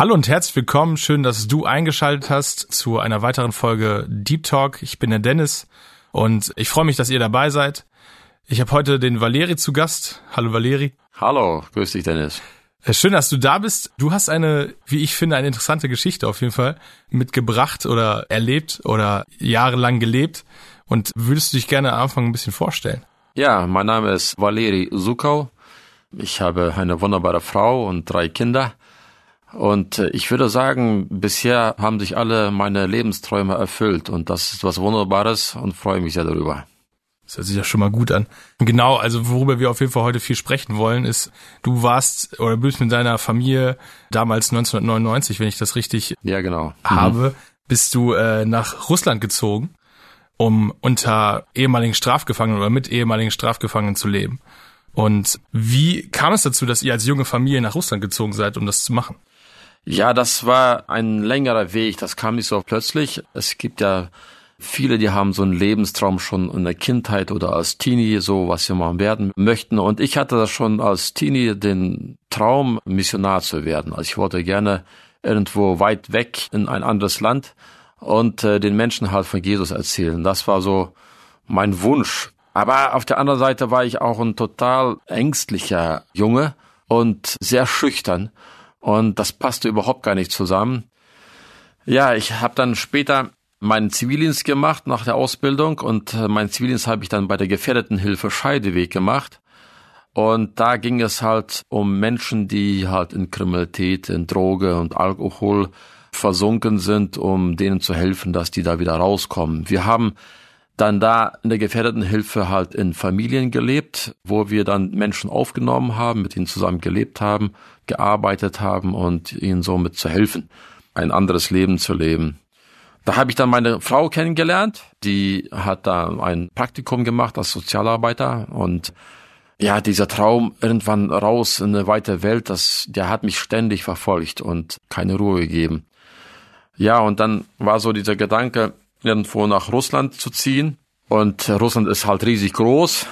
Hallo und herzlich willkommen. Schön, dass du eingeschaltet hast zu einer weiteren Folge Deep Talk. Ich bin der Dennis und ich freue mich, dass ihr dabei seid. Ich habe heute den Valeri zu Gast. Hallo Valeri. Hallo, grüß dich Dennis. Äh, schön, dass du da bist. Du hast eine, wie ich finde, eine interessante Geschichte auf jeden Fall mitgebracht oder erlebt oder jahrelang gelebt. Und würdest du dich gerne am Anfang ein bisschen vorstellen? Ja, mein Name ist Valeri Sukau. Ich habe eine wunderbare Frau und drei Kinder. Und äh, ich würde sagen, bisher haben sich alle meine Lebensträume erfüllt und das ist was Wunderbares und freue mich sehr darüber. Das hört sich ja schon mal gut an. Genau, also worüber wir auf jeden Fall heute viel sprechen wollen, ist, du warst oder bist mit deiner Familie damals 1999, wenn ich das richtig ja, genau. habe, mhm. bist du äh, nach Russland gezogen, um unter ehemaligen Strafgefangenen oder mit ehemaligen Strafgefangenen zu leben. Und wie kam es dazu, dass ihr als junge Familie nach Russland gezogen seid, um das zu machen? Ja, das war ein längerer Weg. Das kam nicht so plötzlich. Es gibt ja viele, die haben so einen Lebenstraum schon in der Kindheit oder als Teenie, so was sie mal werden möchten. Und ich hatte das schon als Teenie den Traum, Missionar zu werden. Also ich wollte gerne irgendwo weit weg in ein anderes Land und äh, den Menschen halt von Jesus erzählen. Das war so mein Wunsch. Aber auf der anderen Seite war ich auch ein total ängstlicher Junge und sehr schüchtern. Und das passte überhaupt gar nicht zusammen. Ja, ich habe dann später meinen Zivildienst gemacht nach der Ausbildung und äh, meinen Zivildienst habe ich dann bei der Gefährdetenhilfe Scheideweg gemacht. Und da ging es halt um Menschen, die halt in Kriminalität, in Droge und Alkohol versunken sind, um denen zu helfen, dass die da wieder rauskommen. Wir haben dann da in der Gefährdetenhilfe halt in Familien gelebt, wo wir dann Menschen aufgenommen haben, mit ihnen zusammen gelebt haben, gearbeitet haben und ihnen somit zu helfen, ein anderes Leben zu leben. Da habe ich dann meine Frau kennengelernt, die hat da ein Praktikum gemacht als Sozialarbeiter und ja, dieser Traum irgendwann raus in eine weite Welt, das, der hat mich ständig verfolgt und keine Ruhe gegeben. Ja, und dann war so dieser Gedanke, irgendwo nach Russland zu ziehen. Und Russland ist halt riesig groß,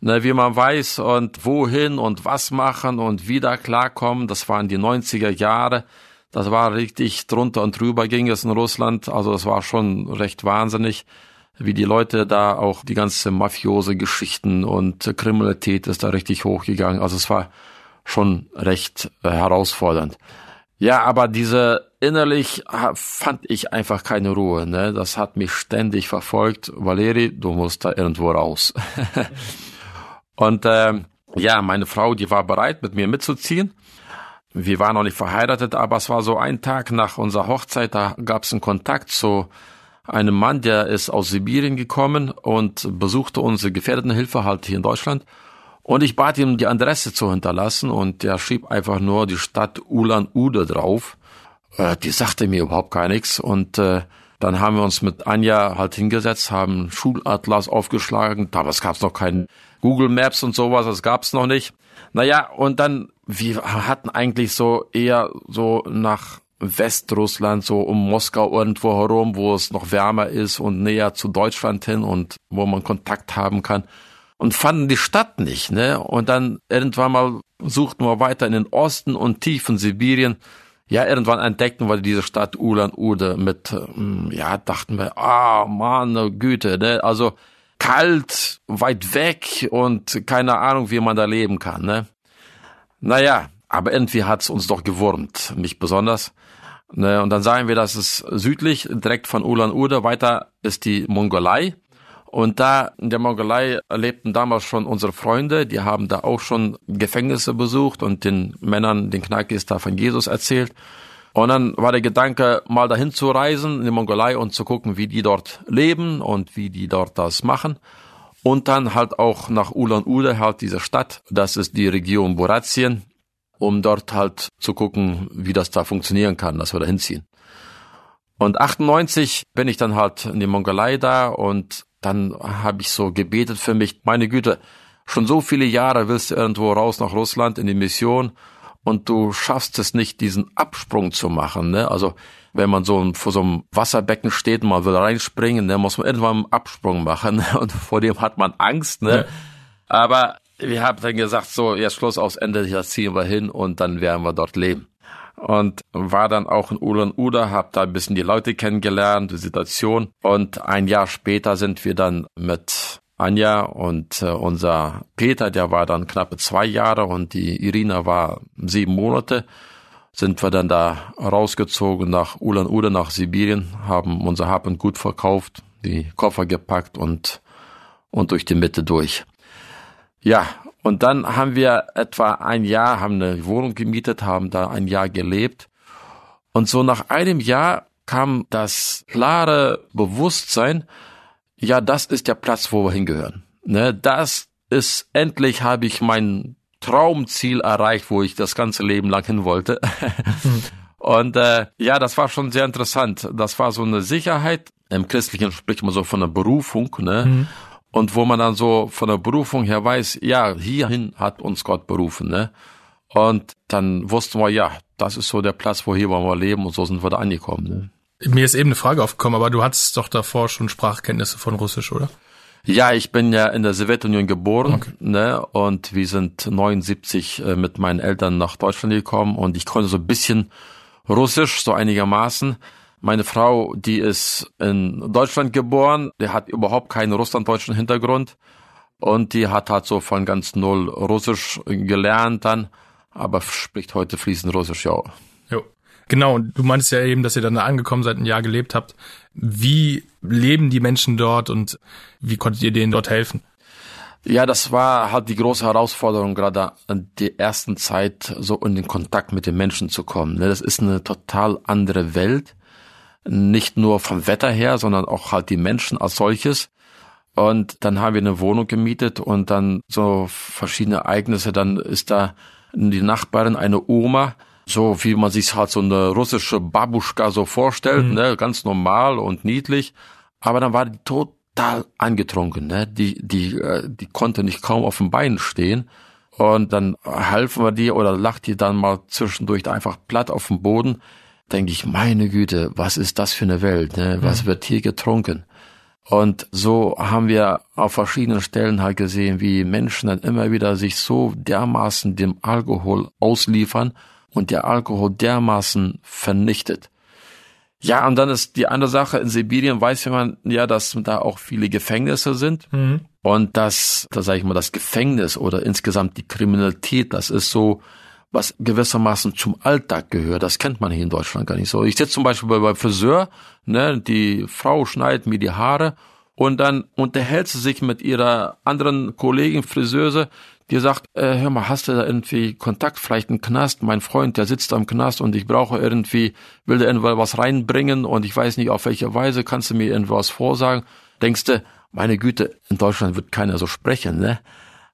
ne, wie man weiß, und wohin und was machen und wieder klarkommen. Das waren die 90er Jahre. Das war richtig drunter und drüber ging es in Russland. Also das war schon recht wahnsinnig, wie die Leute da auch die ganze mafiose Geschichten und Kriminalität ist da richtig hochgegangen. Also es war schon recht äh, herausfordernd. Ja, aber diese innerlich fand ich einfach keine Ruhe. Ne? Das hat mich ständig verfolgt. Valeri, du musst da irgendwo raus. und äh, ja, meine Frau, die war bereit, mit mir mitzuziehen. Wir waren noch nicht verheiratet, aber es war so ein Tag nach unserer Hochzeit, da gab es einen Kontakt zu einem Mann, der ist aus Sibirien gekommen und besuchte unsere Gefährdetenhilfe halt hier in Deutschland. Und ich bat ihm, die Adresse zu hinterlassen und er schrieb einfach nur die Stadt Ulan-Ude drauf. Äh, die sagte mir überhaupt gar nichts und äh, dann haben wir uns mit Anja halt hingesetzt, haben Schulatlas aufgeschlagen. Damals gab es noch keinen Google Maps und sowas, das gab es noch nicht. Naja, und dann, wir hatten eigentlich so eher so nach Westrussland, so um Moskau irgendwo herum, wo es noch wärmer ist und näher zu Deutschland hin und wo man Kontakt haben kann und fanden die Stadt nicht, ne? Und dann irgendwann mal suchten wir weiter in den Osten und tief in Sibirien. Ja, irgendwann entdeckten wir diese Stadt Ulan-Ude mit, hm, ja, dachten wir, ah, Mann, Güte, ne? Also kalt, weit weg und keine Ahnung, wie man da leben kann, ne? Naja, aber irgendwie hat's uns doch gewurmt, mich besonders. Ne? Und dann sagen wir, dass es südlich, direkt von Ulan-Ude, weiter ist die Mongolei. Und da in der Mongolei lebten damals schon unsere Freunde, die haben da auch schon Gefängnisse besucht und den Männern, den Knackis da von Jesus erzählt. Und dann war der Gedanke, mal dahin zu reisen in die Mongolei und zu gucken, wie die dort leben und wie die dort das machen. Und dann halt auch nach Ulan-Ude, halt diese Stadt, das ist die Region Buratien, um dort halt zu gucken, wie das da funktionieren kann, dass wir da hinziehen. Und 98 bin ich dann halt in die Mongolei da und dann habe ich so gebetet für mich, meine Güte, schon so viele Jahre willst du irgendwo raus nach Russland in die Mission und du schaffst es nicht, diesen Absprung zu machen. Ne? Also wenn man so vor so einem Wasserbecken steht und man will reinspringen, dann muss man irgendwann einen Absprung machen ne? und vor dem hat man Angst. Ne? Ja. Aber wir haben dann gesagt, so jetzt Schluss aus Ende, hier ziehen wir hin und dann werden wir dort leben. Und war dann auch in Ulan Uda, hab da ein bisschen die Leute kennengelernt, die Situation. Und ein Jahr später sind wir dann mit Anja und äh, unser Peter, der war dann knappe zwei Jahre und die Irina war sieben Monate, sind wir dann da rausgezogen nach Ulan Uda, nach Sibirien, haben unser Hab und Gut verkauft, die Koffer gepackt und, und durch die Mitte durch. Ja, und dann haben wir etwa ein Jahr, haben eine Wohnung gemietet, haben da ein Jahr gelebt. Und so nach einem Jahr kam das klare Bewusstsein, ja, das ist der Platz, wo wir hingehören. Ne, das ist, endlich habe ich mein Traumziel erreicht, wo ich das ganze Leben lang hin wollte. Mhm. Und äh, ja, das war schon sehr interessant. Das war so eine Sicherheit. Im Christlichen spricht man so von einer Berufung, ne? Mhm. Und wo man dann so von der Berufung her weiß, ja, hierhin hat uns Gott berufen, ne? Und dann wussten wir, ja, das ist so der Platz, wo hier wollen wir leben und so sind wir da angekommen, ne? Mir ist eben eine Frage aufgekommen, aber du hattest doch davor schon Sprachkenntnisse von Russisch, oder? Ja, ich bin ja in der Sowjetunion geboren, okay. ne, und wir sind 79 äh, mit meinen Eltern nach Deutschland gekommen und ich konnte so ein bisschen Russisch, so einigermaßen. Meine Frau, die ist in Deutschland geboren, die hat überhaupt keinen russlanddeutschen Hintergrund und die hat halt so von ganz null Russisch gelernt dann, aber spricht heute fließend Russisch, ja. Jo. Genau, und du meinst ja eben, dass ihr dann da angekommen seid, ein Jahr gelebt habt. Wie leben die Menschen dort und wie konntet ihr denen dort helfen? Ja, das war halt die große Herausforderung, gerade in der ersten Zeit so in den Kontakt mit den Menschen zu kommen. Ne? Das ist eine total andere Welt. Nicht nur vom Wetter her, sondern auch halt die Menschen als solches. Und dann haben wir eine Wohnung gemietet und dann so verschiedene Ereignisse. Dann ist da die Nachbarin, eine Oma, so wie man sich halt so eine russische Babuschka so vorstellt, mhm. ne, ganz normal und niedlich. Aber dann war die total angetrunken, ne, die, die, äh, die konnte nicht kaum auf den Beinen stehen. Und dann halfen wir die oder lacht die dann mal zwischendurch einfach platt auf dem Boden. Denke ich, meine Güte, was ist das für eine Welt, ne? Was wird hier getrunken? Und so haben wir auf verschiedenen Stellen halt gesehen, wie Menschen dann immer wieder sich so dermaßen dem Alkohol ausliefern und der Alkohol dermaßen vernichtet. Ja, und dann ist die andere Sache, in Sibirien weiß man ja, dass da auch viele Gefängnisse sind. Mhm. Und dass, da sage ich mal, das Gefängnis oder insgesamt die Kriminalität, das ist so, was gewissermaßen zum Alltag gehört. Das kennt man hier in Deutschland gar nicht so. Ich sitze zum Beispiel bei, bei Friseur, ne, die Frau schneidet mir die Haare und dann unterhält sie sich mit ihrer anderen Kollegin Friseuse, die sagt, äh, hör mal, hast du da irgendwie Kontakt, vielleicht einen Knast? Mein Freund, der sitzt am Knast und ich brauche irgendwie, will da irgendwann was reinbringen und ich weiß nicht auf welche Weise, kannst du mir irgendwas vorsagen? Denkst du, meine Güte, in Deutschland wird keiner so sprechen, ne?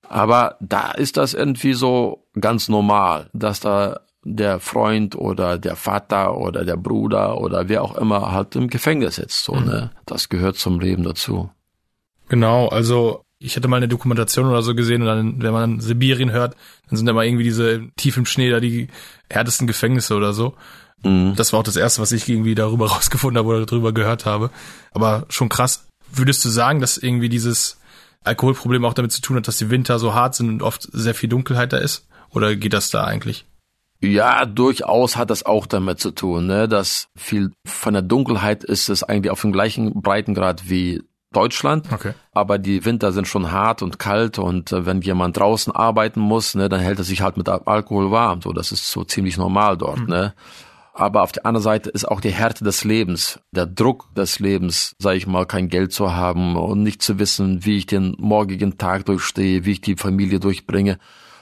Aber da ist das irgendwie so ganz normal, dass da der Freund oder der Vater oder der Bruder oder wer auch immer halt im Gefängnis sitzt, so, mhm. ne? Das gehört zum Leben dazu. Genau, also ich hatte mal eine Dokumentation oder so gesehen und dann, wenn man Sibirien hört, dann sind da mal irgendwie diese tief im Schnee da die härtesten Gefängnisse oder so. Mhm. Das war auch das erste, was ich irgendwie darüber rausgefunden habe oder darüber gehört habe. Aber schon krass. Würdest du sagen, dass irgendwie dieses Alkoholproblem auch damit zu tun hat, dass die Winter so hart sind und oft sehr viel Dunkelheit da ist? Oder geht das da eigentlich? Ja, durchaus hat das auch damit zu tun, ne? dass viel von der Dunkelheit ist es eigentlich auf dem gleichen Breitengrad wie Deutschland. Okay. Aber die Winter sind schon hart und kalt und äh, wenn jemand draußen arbeiten muss, ne, dann hält er sich halt mit Alkohol warm. So, das ist so ziemlich normal dort. Mhm. Ne? Aber auf der anderen Seite ist auch die Härte des Lebens, der Druck des Lebens, sage ich mal, kein Geld zu haben und nicht zu wissen, wie ich den morgigen Tag durchstehe, wie ich die Familie durchbringe.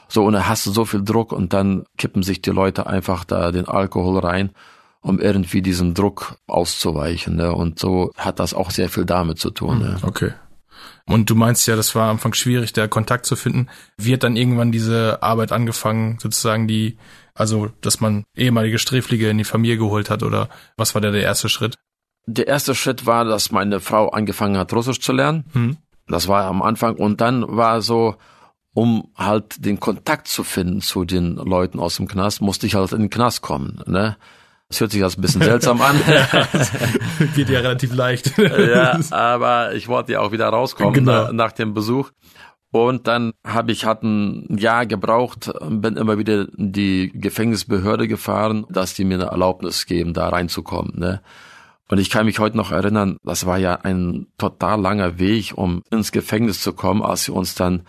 So, und dann hast du so viel Druck und dann kippen sich die Leute einfach da den Alkohol rein um irgendwie diesem Druck auszuweichen. Ne? Und so hat das auch sehr viel damit zu tun. Ne? Okay. Und du meinst ja, das war am Anfang schwierig, der Kontakt zu finden. Wie hat dann irgendwann diese Arbeit angefangen, sozusagen die, also, dass man ehemalige Sträflinge in die Familie geholt hat oder was war da der erste Schritt? der erste Schritt war, dass meine Frau angefangen hat, Russisch zu lernen. Hm. Das war am Anfang. Und dann war so, um halt den Kontakt zu finden zu den Leuten aus dem Knast, musste ich halt in den Knast kommen. Ne? Das hört sich jetzt ein bisschen seltsam an. Geht ja relativ leicht. ja, aber ich wollte ja auch wieder rauskommen genau. nach, nach dem Besuch. Und dann habe ich halt ein Jahr gebraucht, bin immer wieder in die Gefängnisbehörde gefahren, dass die mir eine Erlaubnis geben, da reinzukommen. Ne? Und ich kann mich heute noch erinnern, das war ja ein total langer Weg, um ins Gefängnis zu kommen, als sie uns dann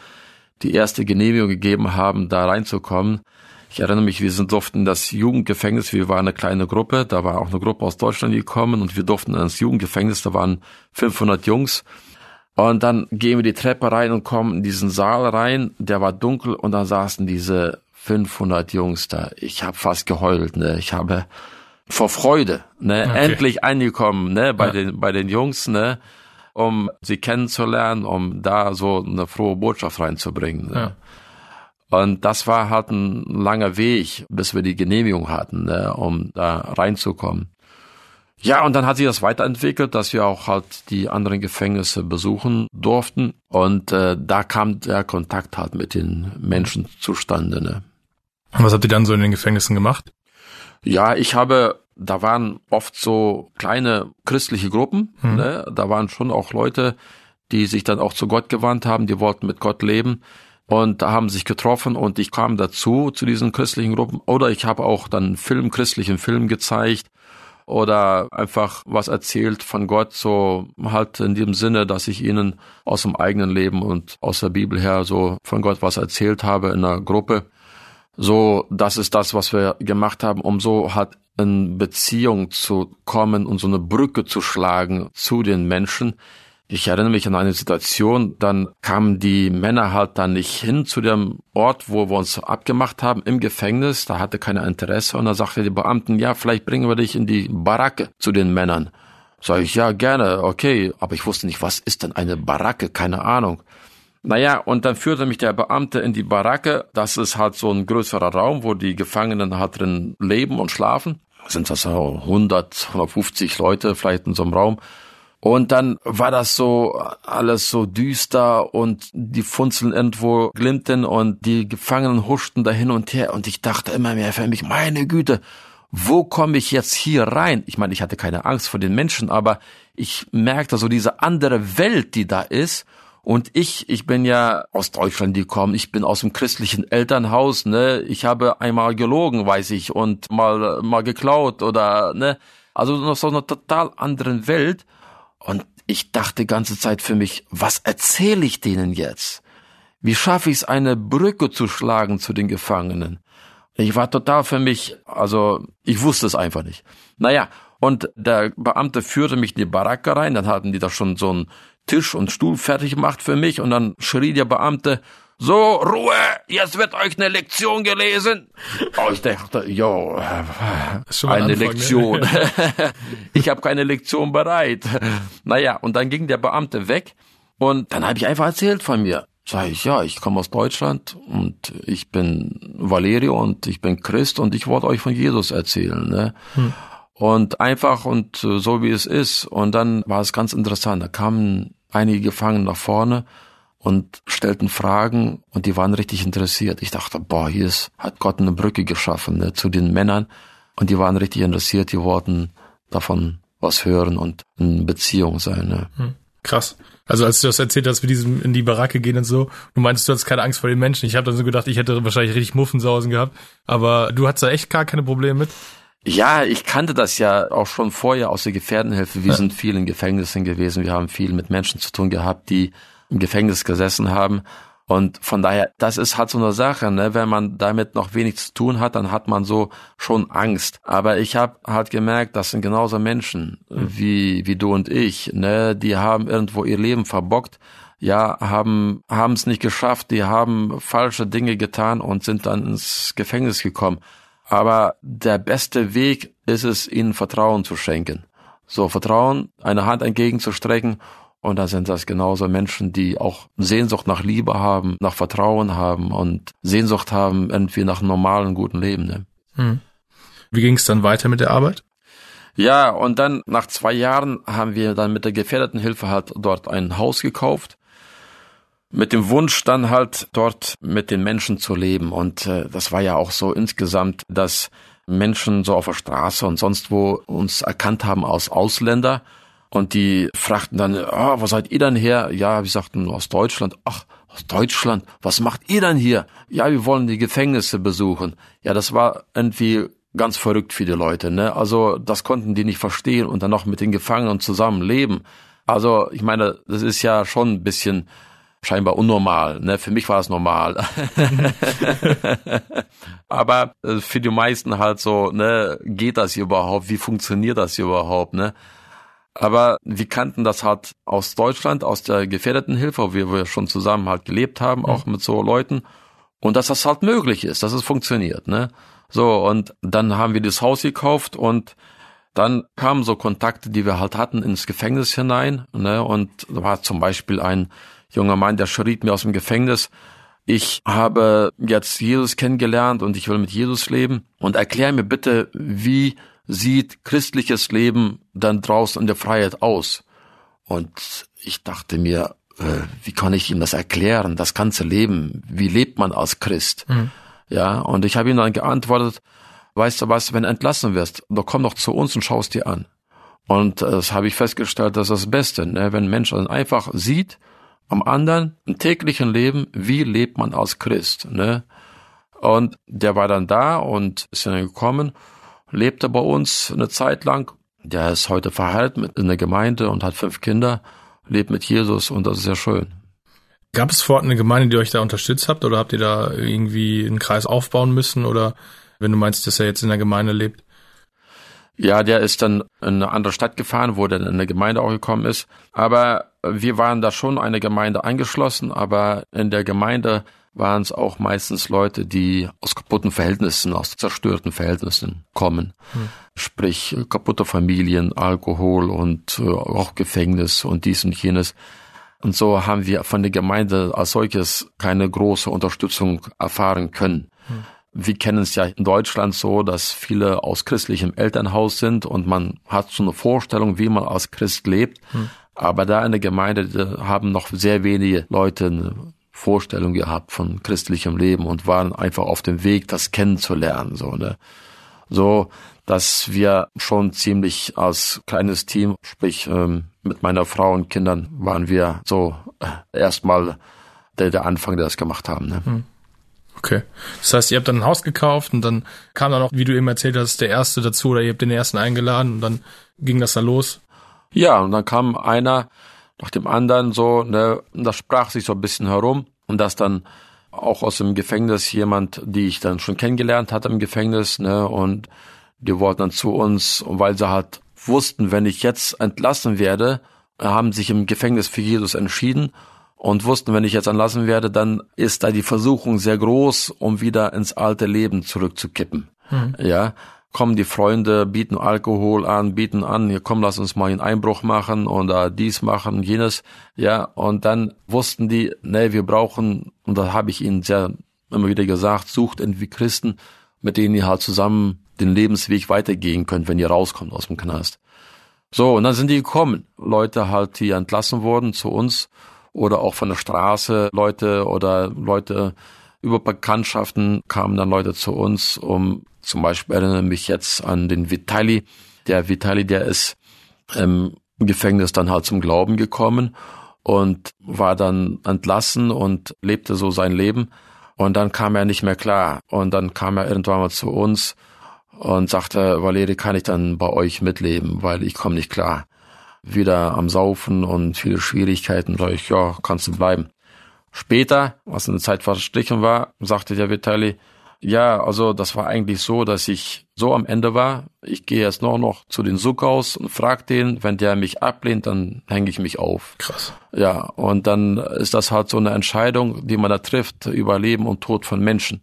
die erste Genehmigung gegeben haben, da reinzukommen. Ich erinnere mich, wir sind durften das Jugendgefängnis, wir waren eine kleine Gruppe, da war auch eine Gruppe aus Deutschland gekommen und wir durften ins Jugendgefängnis, da waren 500 Jungs und dann gehen wir die Treppe rein und kommen in diesen Saal rein, der war dunkel und dann saßen diese 500 Jungs da. Ich habe fast geheult, ne? Ich habe vor Freude, ne? Okay. Endlich angekommen, ne? Bei ja. den bei den Jungs, ne? Um sie kennenzulernen, um da so eine frohe Botschaft reinzubringen. Ne? Ja. Und das war halt ein langer Weg, bis wir die Genehmigung hatten, ne? um da reinzukommen. Ja, und dann hat sich das weiterentwickelt, dass wir auch halt die anderen Gefängnisse besuchen durften. Und äh, da kam der Kontakt halt mit den Menschen zustande. Ne? Was habt ihr dann so in den Gefängnissen gemacht? Ja, ich habe, da waren oft so kleine christliche Gruppen. Hm. Ne? Da waren schon auch Leute, die sich dann auch zu Gott gewandt haben, die wollten mit Gott leben und da haben sich getroffen und ich kam dazu zu diesen christlichen Gruppen oder ich habe auch dann Film christlichen Film gezeigt oder einfach was erzählt von Gott, so halt in dem Sinne, dass ich ihnen aus dem eigenen Leben und aus der Bibel her so von Gott was erzählt habe in einer Gruppe. So, das ist das, was wir gemacht haben, um so halt in Beziehung zu kommen und so eine Brücke zu schlagen zu den Menschen, ich erinnere mich an eine Situation, dann kamen die Männer halt dann nicht hin zu dem Ort, wo wir uns abgemacht haben, im Gefängnis, da hatte keiner Interesse und dann sagte die Beamten, ja, vielleicht bringen wir dich in die Baracke zu den Männern. Sag ich, ja, gerne, okay, aber ich wusste nicht, was ist denn eine Baracke, keine Ahnung. Naja, und dann führte mich der Beamte in die Baracke, das ist halt so ein größerer Raum, wo die Gefangenen halt drin leben und schlafen. Sind das so 100, 150 Leute vielleicht in so einem Raum. Und dann war das so alles so düster und die Funzeln irgendwo glimmten und die Gefangenen huschten da hin und her und ich dachte immer mehr für mich, meine Güte, wo komme ich jetzt hier rein? Ich meine, ich hatte keine Angst vor den Menschen, aber ich merkte so diese andere Welt, die da ist. Und ich, ich bin ja aus Deutschland gekommen, ich bin aus dem christlichen Elternhaus, ne? Ich habe einmal gelogen, weiß ich, und mal, mal geklaut oder, ne? Also noch so eine total anderen Welt. Und ich dachte ganze Zeit für mich, was erzähle ich denen jetzt? Wie schaffe ich es, eine Brücke zu schlagen zu den Gefangenen? Ich war total für mich, also ich wusste es einfach nicht. Naja, und der Beamte führte mich in die Baracke rein, dann hatten die da schon so einen Tisch und Stuhl fertig gemacht für mich und dann schrie der Beamte, so, Ruhe, jetzt wird euch eine Lektion gelesen. Oh, ich dachte, jo, eine Anfang, ne? Lektion. Ne? ich habe keine Lektion bereit. Naja, und dann ging der Beamte weg und dann habe ich einfach erzählt von mir. Sag ich, ja, ich komme aus Deutschland und ich bin Valerio und ich bin Christ und ich wollte euch von Jesus erzählen. Ne? Hm. Und einfach und so wie es ist. Und dann war es ganz interessant. Da kamen einige Gefangene nach vorne und stellten Fragen und die waren richtig interessiert. Ich dachte, boah, hier ist, hat Gott eine Brücke geschaffen ne, zu den Männern und die waren richtig interessiert, die wollten davon was hören und in Beziehung sein. Ne. Hm, krass. Also als du das erzählt hast, mit diesem in die Baracke gehen und so, du meinst, du hast keine Angst vor den Menschen. Ich habe dann so gedacht, ich hätte wahrscheinlich richtig Muffensausen gehabt, aber du hattest da echt gar keine Probleme mit? Ja, ich kannte das ja auch schon vorher aus der Gefährdenhilfe. Wir ja. sind viel in Gefängnissen gewesen. Wir haben viel mit Menschen zu tun gehabt, die im Gefängnis gesessen haben. Und von daher, das ist halt so eine Sache, ne? wenn man damit noch wenig zu tun hat, dann hat man so schon Angst. Aber ich habe halt gemerkt, das sind genauso Menschen mhm. wie wie du und ich, ne? Die haben irgendwo ihr Leben verbockt, ja, haben haben es nicht geschafft, die haben falsche Dinge getan und sind dann ins Gefängnis gekommen. Aber der beste Weg ist es, ihnen Vertrauen zu schenken. So Vertrauen, eine Hand entgegenzustrecken und da sind das genauso Menschen, die auch Sehnsucht nach Liebe haben, nach Vertrauen haben und Sehnsucht haben irgendwie nach einem normalen, guten Leben. Ne? Hm. Wie ging es dann weiter mit der Arbeit? Ja, und dann nach zwei Jahren haben wir dann mit der gefährdeten Hilfe halt dort ein Haus gekauft. Mit dem Wunsch dann halt dort mit den Menschen zu leben. Und äh, das war ja auch so insgesamt, dass Menschen so auf der Straße und sonst wo uns erkannt haben als Ausländer. Und die fragten dann, oh, wo seid ihr denn her? Ja, wir sagten aus Deutschland. Ach, aus Deutschland? Was macht ihr denn hier? Ja, wir wollen die Gefängnisse besuchen. Ja, das war irgendwie ganz verrückt für die Leute. Ne? Also das konnten die nicht verstehen und dann noch mit den Gefangenen zusammen leben. Also ich meine, das ist ja schon ein bisschen scheinbar unnormal. Ne? Für mich war es normal. Aber äh, für die meisten halt so, ne, geht das überhaupt? Wie funktioniert das überhaupt? Ne? Aber wir kannten das halt aus Deutschland, aus der gefährdeten Hilfe, wo wir schon zusammen halt gelebt haben, mhm. auch mit so Leuten. Und dass das halt möglich ist, dass es funktioniert. Ne? So, und dann haben wir das Haus gekauft und dann kamen so Kontakte, die wir halt hatten, ins Gefängnis hinein. Ne? Und da war zum Beispiel ein junger Mann, der schrieb mir aus dem Gefängnis, ich habe jetzt Jesus kennengelernt und ich will mit Jesus leben. Und erklär mir bitte, wie sieht christliches Leben dann draußen in der Freiheit aus? Und ich dachte mir, äh, wie kann ich ihm das erklären, das ganze Leben? Wie lebt man als Christ? Mhm. Ja, und ich habe ihm dann geantwortet, weißt du was, wenn du entlassen wirst, dann komm doch zu uns und schaust dir an. Und das habe ich festgestellt, das ist das Beste, ne? wenn ein Mensch dann einfach sieht, am anderen, im täglichen Leben, wie lebt man als Christ. Ne? Und der war dann da und ist dann gekommen, lebte bei uns eine Zeit lang. Der ist heute verheiratet in der Gemeinde und hat fünf Kinder, lebt mit Jesus und das ist sehr schön. Gab es vor Ort eine Gemeinde, die euch da unterstützt habt oder habt ihr da irgendwie einen Kreis aufbauen müssen oder wenn du meinst, dass er jetzt in der Gemeinde lebt? Ja, der ist dann in eine andere Stadt gefahren, wo der in eine Gemeinde auch gekommen ist. Aber wir waren da schon eine Gemeinde eingeschlossen, aber in der Gemeinde waren es auch meistens Leute, die aus kaputten Verhältnissen, aus zerstörten Verhältnissen kommen. Hm. Sprich, kaputte Familien, Alkohol und äh, auch Gefängnis und dies und jenes. Und so haben wir von der Gemeinde als solches keine große Unterstützung erfahren können. Hm. Wir kennen es ja in Deutschland so, dass viele aus christlichem Elternhaus sind und man hat so eine Vorstellung, wie man als Christ lebt. Hm. Aber da in der Gemeinde haben noch sehr wenige Leute Vorstellung gehabt von christlichem Leben und waren einfach auf dem Weg, das kennenzulernen. So, ne? so dass wir schon ziemlich als kleines Team, sprich ähm, mit meiner Frau und Kindern waren wir so äh, erstmal der, der Anfang, der das gemacht haben. Ne? Hm. Okay. Das heißt, ihr habt dann ein Haus gekauft und dann kam dann auch, wie du eben erzählt hast, der erste dazu oder ihr habt den ersten eingeladen und dann ging das da los. Ja, und dann kam einer nach dem anderen so, ne, und das sprach sich so ein bisschen herum und das dann auch aus dem Gefängnis jemand, die ich dann schon kennengelernt hatte im Gefängnis, ne, und die wollten dann zu uns, weil sie halt wussten, wenn ich jetzt entlassen werde, haben sich im Gefängnis für Jesus entschieden und wussten, wenn ich jetzt entlassen werde, dann ist da die Versuchung sehr groß, um wieder ins alte Leben zurückzukippen. Mhm. Ja, kommen die Freunde, bieten Alkohol an, bieten an, hier komm, lass uns mal einen Einbruch machen oder dies machen, jenes, ja, und dann wussten die, nee, wir brauchen, und da habe ich ihnen sehr immer wieder gesagt, sucht irgendwie Christen, mit denen ihr halt zusammen den Lebensweg weitergehen könnt, wenn ihr rauskommt aus dem Knast. So, und dann sind die gekommen. Leute halt, die entlassen wurden zu uns oder auch von der Straße Leute oder Leute über Bekanntschaften kamen dann Leute zu uns, um zum Beispiel erinnere mich jetzt an den Vitali. Der Vitali, der ist im Gefängnis dann halt zum Glauben gekommen und war dann entlassen und lebte so sein Leben. Und dann kam er nicht mehr klar. Und dann kam er irgendwann mal zu uns und sagte, Valeri, kann ich dann bei euch mitleben, weil ich komme nicht klar. Wieder am Saufen und viele Schwierigkeiten. Sag ich, ja, kannst du bleiben. Später, was eine Zeit verstrichen war, sagte der Vitali, ja, also das war eigentlich so, dass ich so am Ende war. Ich gehe jetzt nur noch zu den Suckhaus und frag den, wenn der mich ablehnt, dann hänge ich mich auf. Krass. Ja, und dann ist das halt so eine Entscheidung, die man da trifft über Leben und Tod von Menschen.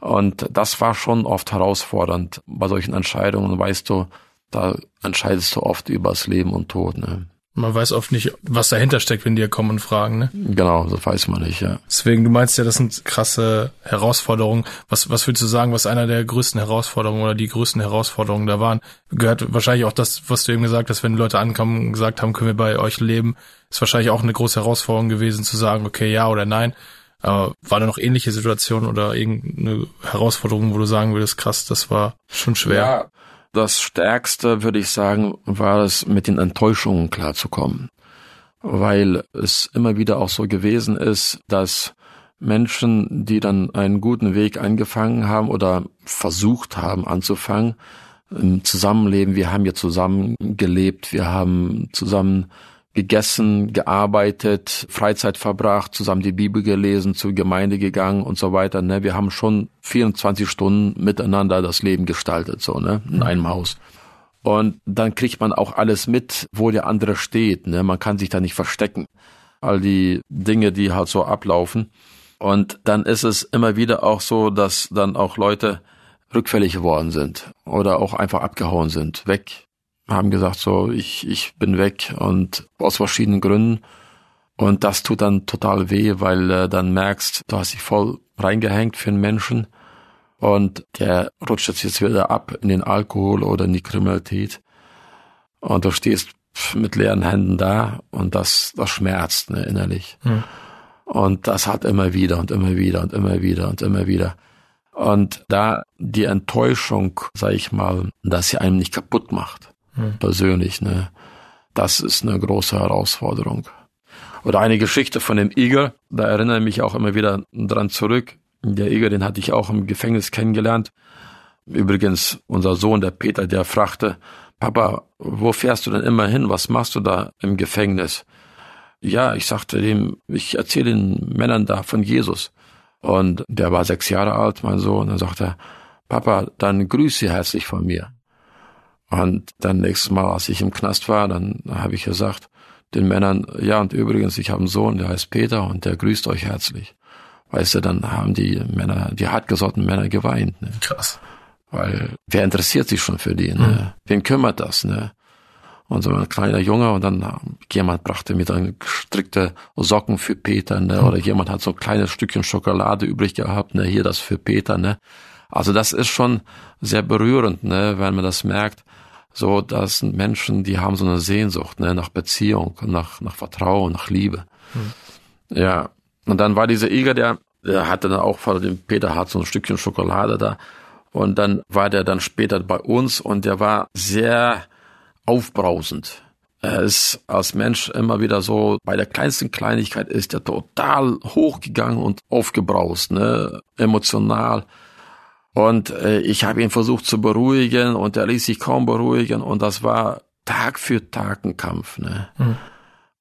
Und das war schon oft herausfordernd bei solchen Entscheidungen, weißt du, da entscheidest du oft über das Leben und Tod. Ne? Man weiß oft nicht, was dahinter steckt, wenn die kommen und fragen, ne? Genau, das weiß man nicht, ja. Deswegen, du meinst ja, das sind krasse Herausforderungen. Was, was würdest du sagen, was einer der größten Herausforderungen oder die größten Herausforderungen da waren? Gehört wahrscheinlich auch das, was du eben gesagt hast, wenn Leute ankommen und gesagt haben, können wir bei euch leben, ist wahrscheinlich auch eine große Herausforderung gewesen zu sagen, okay, ja oder nein. Aber war da noch ähnliche Situationen oder irgendeine Herausforderung, wo du sagen würdest, krass, das war schon schwer? Ja, das Stärkste, würde ich sagen, war es, mit den Enttäuschungen klarzukommen. Weil es immer wieder auch so gewesen ist, dass Menschen, die dann einen guten Weg angefangen haben oder versucht haben anzufangen, im Zusammenleben, wir haben ja zusammen gelebt, wir haben zusammen gegessen, gearbeitet, Freizeit verbracht, zusammen die Bibel gelesen, zur Gemeinde gegangen und so weiter. Ne? Wir haben schon 24 Stunden miteinander das Leben gestaltet, so ne, in einem Haus. Und dann kriegt man auch alles mit, wo der andere steht. Ne? Man kann sich da nicht verstecken. All die Dinge, die halt so ablaufen. Und dann ist es immer wieder auch so, dass dann auch Leute rückfällig geworden sind oder auch einfach abgehauen sind, weg, haben gesagt, so, ich, ich bin weg und aus verschiedenen Gründen. Und das tut dann total weh, weil äh, dann merkst, du hast dich voll reingehängt für einen Menschen und der rutscht jetzt wieder ab in den Alkohol oder in die Kriminalität. Und du stehst mit leeren Händen da und das, das schmerzt ne, innerlich. Hm. Und das hat immer wieder und immer wieder und immer wieder und immer wieder. Und da die Enttäuschung, sag ich mal, dass sie einem nicht kaputt macht hm. persönlich. Ne? Das ist eine große Herausforderung. Oder eine Geschichte von dem Igor, da erinnere ich mich auch immer wieder dran zurück. Der Igor, den hatte ich auch im Gefängnis kennengelernt. Übrigens, unser Sohn, der Peter, der fragte, Papa, wo fährst du denn immer hin? Was machst du da im Gefängnis? Ja, ich sagte dem, ich erzähle den Männern da von Jesus. Und der war sechs Jahre alt, mein Sohn, und dann sagte er, Papa, dann grüße sie herzlich von mir. Und dann nächstes Mal, als ich im Knast war, dann habe ich gesagt den Männern, ja, und übrigens, ich habe einen Sohn, der heißt Peter und der grüßt euch herzlich. Weißt du, dann haben die Männer, die hartgesottenen Männer geweint. Ne? Krass. Weil wer interessiert sich schon für die? Ne? Mhm. Wen kümmert das? Ne? Und so ein kleiner Junge und dann jemand brachte mir dann gestrickte Socken für Peter, ne? Oder jemand hat so ein kleines Stückchen Schokolade übrig gehabt, ne? Hier das für Peter, ne? Also das ist schon sehr berührend, ne? Wenn man das merkt, so, das sind Menschen, die haben so eine Sehnsucht, ne, nach Beziehung, nach, nach Vertrauen, nach Liebe. Hm. Ja. Und dann war dieser Iger, der, der hatte dann auch von dem Peter hat so ein Stückchen Schokolade da. Und dann war der dann später bei uns und der war sehr aufbrausend. Er ist als Mensch immer wieder so, bei der kleinsten Kleinigkeit ist er total hochgegangen und aufgebraust, ne, emotional. Und äh, ich habe ihn versucht zu beruhigen und er ließ sich kaum beruhigen und das war Tag für Tag ein Kampf. Ne? Mhm.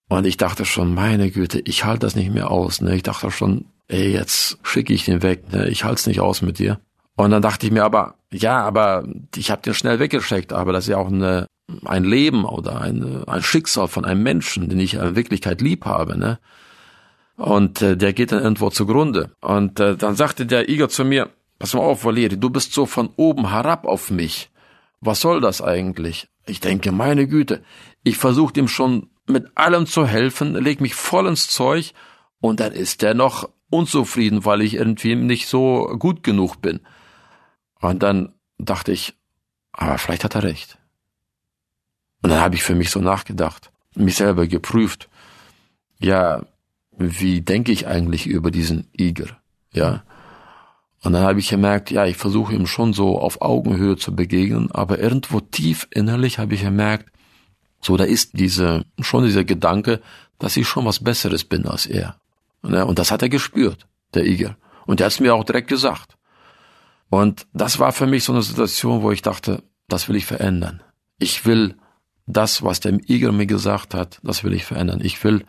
Und ich dachte schon, meine Güte, ich halte das nicht mehr aus. Ne? Ich dachte schon, ey, jetzt schicke ich den weg. Ne? Ich halte es nicht aus mit dir. Und dann dachte ich mir aber, ja, aber ich habe den schnell weggeschickt, aber das ist ja auch eine, ein Leben oder ein, ein Schicksal von einem Menschen, den ich in Wirklichkeit lieb habe. Ne? Und äh, der geht dann irgendwo zugrunde. Und äh, dann sagte der Igor zu mir, Pass mal auf, Valeri, du bist so von oben herab auf mich. Was soll das eigentlich? Ich denke, meine Güte, ich versuche ihm schon mit allem zu helfen, leg mich voll ins Zeug und dann ist er noch unzufrieden, weil ich irgendwie nicht so gut genug bin. Und dann dachte ich, aber vielleicht hat er recht. Und dann habe ich für mich so nachgedacht, mich selber geprüft. Ja, wie denke ich eigentlich über diesen Iger? Ja. Und dann habe ich gemerkt, ja, ich versuche ihm schon so auf Augenhöhe zu begegnen, aber irgendwo tief innerlich habe ich gemerkt, so da ist diese schon dieser Gedanke, dass ich schon was Besseres bin als er. Ne, und das hat er gespürt, der Iger. Und er hat es mir auch direkt gesagt. Und das war für mich so eine Situation, wo ich dachte, das will ich verändern. Ich will das, was der Iger mir gesagt hat, das will ich verändern. Ich will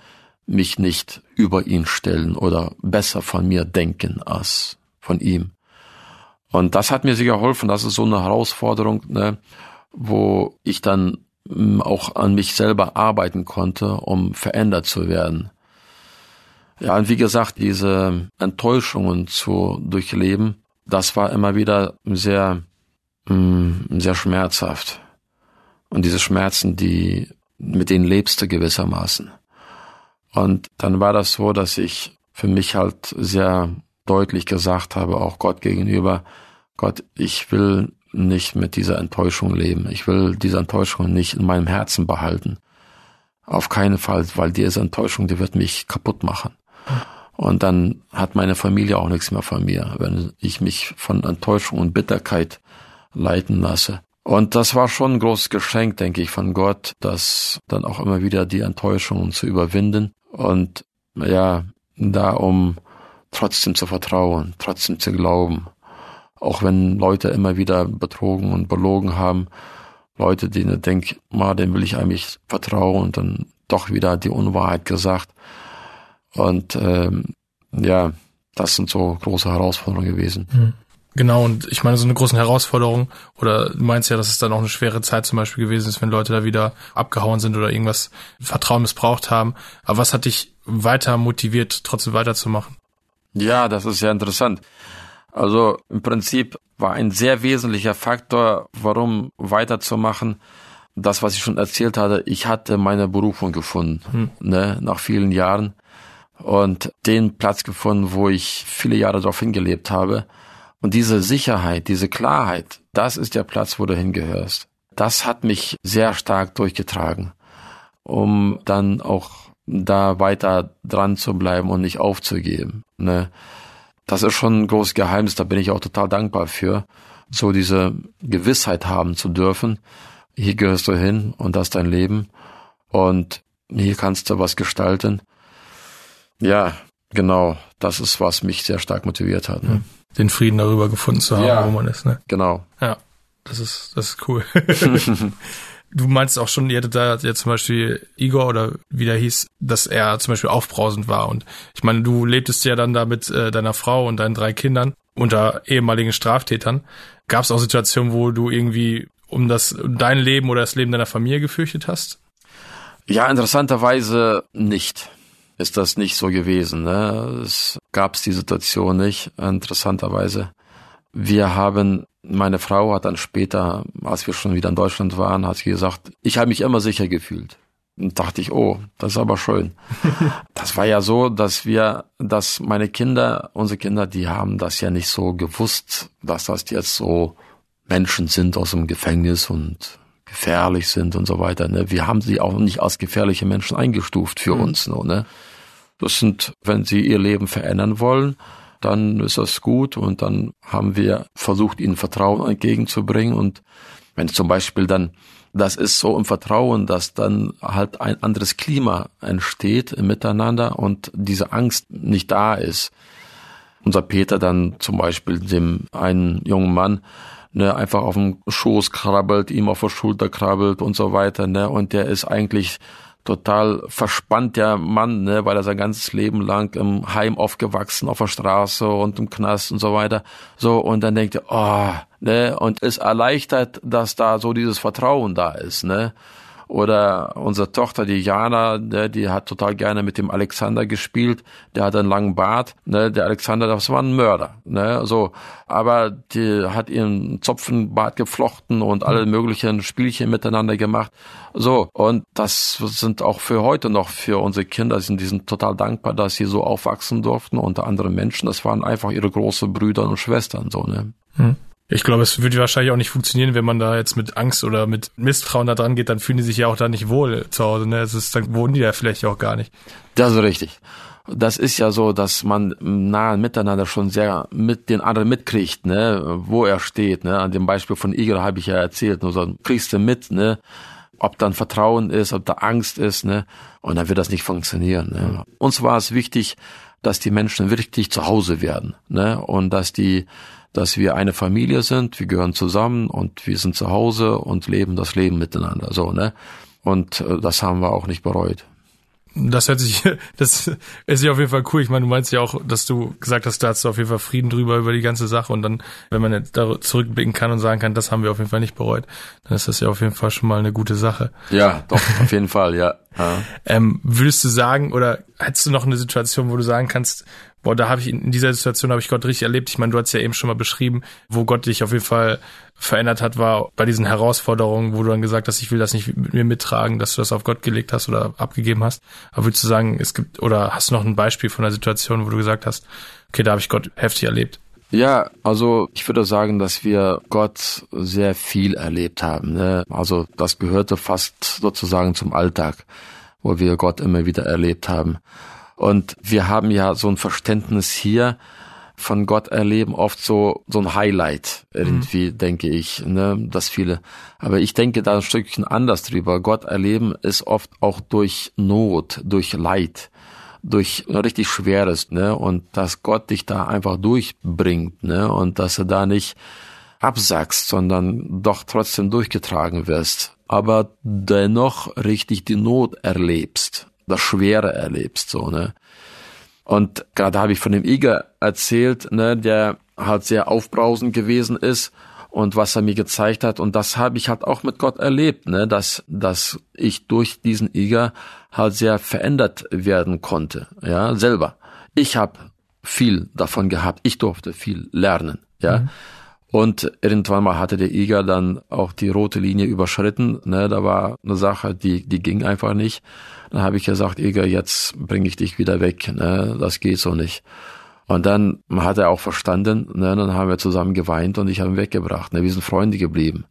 mich nicht über ihn stellen oder besser von mir denken als von ihm. Und das hat mir sehr geholfen. Das ist so eine Herausforderung, ne, wo ich dann mm, auch an mich selber arbeiten konnte, um verändert zu werden. Ja, und wie gesagt, diese Enttäuschungen zu durchleben, das war immer wieder sehr, mm, sehr schmerzhaft. Und diese Schmerzen, die mit denen lebst du gewissermaßen. Und dann war das so, dass ich für mich halt sehr deutlich gesagt habe, auch Gott gegenüber, Gott, ich will nicht mit dieser Enttäuschung leben. Ich will diese Enttäuschung nicht in meinem Herzen behalten. Auf keinen Fall, weil diese Enttäuschung, die wird mich kaputt machen. Und dann hat meine Familie auch nichts mehr von mir, wenn ich mich von Enttäuschung und Bitterkeit leiten lasse. Und das war schon ein großes Geschenk, denke ich, von Gott, das dann auch immer wieder die Enttäuschungen zu überwinden und ja, da um trotzdem zu vertrauen, trotzdem zu glauben. Auch wenn Leute immer wieder betrogen und belogen haben, Leute, die denken, ma, dem will ich eigentlich vertrauen und dann doch wieder die Unwahrheit gesagt. Und ähm, ja, das sind so große Herausforderungen gewesen. Mhm. Genau, und ich meine, so eine große Herausforderung, oder du meinst ja, dass es dann auch eine schwere Zeit zum Beispiel gewesen ist, wenn Leute da wieder abgehauen sind oder irgendwas Vertrauen missbraucht haben. Aber was hat dich weiter motiviert, trotzdem weiterzumachen? Ja, das ist sehr interessant. Also im Prinzip war ein sehr wesentlicher Faktor, warum weiterzumachen, das, was ich schon erzählt hatte, ich hatte meine Berufung gefunden, hm. ne, nach vielen Jahren und den Platz gefunden, wo ich viele Jahre darauf hingelebt habe. Und diese Sicherheit, diese Klarheit, das ist der Platz, wo du hingehörst. Das hat mich sehr stark durchgetragen, um dann auch da weiter dran zu bleiben und nicht aufzugeben. Ne? Das ist schon ein großes Geheimnis, da bin ich auch total dankbar für, so diese Gewissheit haben zu dürfen. Hier gehörst du hin und das ist dein Leben und hier kannst du was gestalten. Ja, genau, das ist, was mich sehr stark motiviert hat. Ne? Den Frieden darüber gefunden zu haben, ja, wo man ist. Ne? Genau. Ja, das ist, das ist cool. du meinst auch schon, ihr hattet da jetzt zum Beispiel Igor oder wie der hieß, dass er zum Beispiel aufbrausend war. Und ich meine, du lebtest ja dann da mit äh, deiner Frau und deinen drei Kindern unter ehemaligen Straftätern. Gab es auch Situationen, wo du irgendwie um das dein Leben oder das Leben deiner Familie gefürchtet hast? Ja, interessanterweise nicht ist das nicht so gewesen. Ne? Es gab die Situation nicht, interessanterweise. Wir haben, meine Frau hat dann später, als wir schon wieder in Deutschland waren, hat sie gesagt, ich habe mich immer sicher gefühlt. Und dachte ich, oh, das ist aber schön. das war ja so, dass wir, dass meine Kinder, unsere Kinder, die haben das ja nicht so gewusst, dass das jetzt so Menschen sind aus dem Gefängnis und gefährlich sind und so weiter. Ne? Wir haben sie auch nicht als gefährliche Menschen eingestuft für mhm. uns. Nur, ne? Das sind, wenn sie ihr Leben verändern wollen, dann ist das gut und dann haben wir versucht, ihnen Vertrauen entgegenzubringen und wenn zum Beispiel dann das ist so im Vertrauen, dass dann halt ein anderes Klima entsteht im Miteinander und diese Angst nicht da ist. Unser Peter dann zum Beispiel dem einen jungen Mann ne, einfach auf dem Schoß krabbelt, ihm auf der Schulter krabbelt und so weiter, ne, und der ist eigentlich total verspannt der Mann, ne, weil er sein ganzes Leben lang im Heim aufgewachsen, auf der Straße und im Knast und so weiter. So, und dann denkt er, oh, ne, und ist erleichtert, dass da so dieses Vertrauen da ist, ne. Oder unsere Tochter, die Jana, ne, die hat total gerne mit dem Alexander gespielt. Der hat einen langen Bart. Ne, der Alexander, das war ein Mörder. Ne, so. Aber die hat ihren Zopfenbart geflochten und alle möglichen Spielchen miteinander gemacht. So. Und das sind auch für heute noch für unsere Kinder, sind, die sind total dankbar, dass sie so aufwachsen durften unter anderen Menschen. Das waren einfach ihre großen Brüder und Schwestern, so, ne. Hm. Ich glaube, es würde wahrscheinlich auch nicht funktionieren, wenn man da jetzt mit Angst oder mit Misstrauen da dran geht, dann fühlen die sich ja auch da nicht wohl zu Hause. Ne? Es ist, dann wohnen die ja vielleicht auch gar nicht. Das ist richtig. Das ist ja so, dass man nahe miteinander schon sehr mit den anderen mitkriegt, ne, wo er steht. Ne? An dem Beispiel von Igor habe ich ja erzählt. Nur so kriegst du mit, ne, ob dann Vertrauen ist, ob da Angst ist, ne, und dann wird das nicht funktionieren. Ne? Uns war es wichtig, dass die Menschen wirklich zu Hause werden, ne, und dass die dass wir eine Familie sind, wir gehören zusammen und wir sind zu Hause und leben das Leben miteinander, so, ne? Und äh, das haben wir auch nicht bereut. Das hört sich, das ist ja auf jeden Fall cool. Ich meine, du meinst ja auch, dass du gesagt hast, da hast du auf jeden Fall Frieden drüber über die ganze Sache und dann, wenn man jetzt da zurückblicken kann und sagen kann, das haben wir auf jeden Fall nicht bereut, dann ist das ja auf jeden Fall schon mal eine gute Sache. Ja, doch, auf jeden Fall, ja. ja. Ähm, würdest du sagen, oder hättest du noch eine Situation, wo du sagen kannst, boah, da habe ich in dieser Situation habe ich Gott richtig erlebt. Ich meine, du hast ja eben schon mal beschrieben, wo Gott dich auf jeden Fall verändert hat, war bei diesen Herausforderungen, wo du dann gesagt hast, ich will das nicht mit mir mittragen, dass du das auf Gott gelegt hast oder abgegeben hast. Aber würdest du sagen, es gibt, oder hast du noch ein Beispiel von einer Situation, wo du gesagt hast, okay, da habe ich Gott heftig erlebt? Ja, also ich würde sagen, dass wir Gott sehr viel erlebt haben. Ne? Also das gehörte fast sozusagen zum Alltag, wo wir Gott immer wieder erlebt haben. Und wir haben ja so ein Verständnis hier von Gott erleben, oft so, so ein Highlight irgendwie, mhm. denke ich, ne, das viele. Aber ich denke da ein Stückchen anders drüber. Gott erleben ist oft auch durch Not, durch Leid, durch richtig Schweres, ne, und dass Gott dich da einfach durchbringt, ne, und dass er da nicht absackst, sondern doch trotzdem durchgetragen wirst, aber dennoch richtig die Not erlebst das Schwere erlebst, so, ne. Und gerade habe ich von dem Iger erzählt, ne, der halt sehr aufbrausend gewesen ist und was er mir gezeigt hat. Und das habe ich halt auch mit Gott erlebt, ne, dass, dass ich durch diesen Iger halt sehr verändert werden konnte, ja, selber. Ich habe viel davon gehabt. Ich durfte viel lernen, ja. Mhm. Und irgendwann mal hatte der Iger dann auch die rote Linie überschritten. Ne, da war eine Sache, die, die ging einfach nicht. Dann habe ich gesagt, Iger, jetzt bringe ich dich wieder weg. Ne, das geht so nicht. Und dann hat er auch verstanden, ne, dann haben wir zusammen geweint und ich habe ihn weggebracht. Ne, wir sind Freunde geblieben.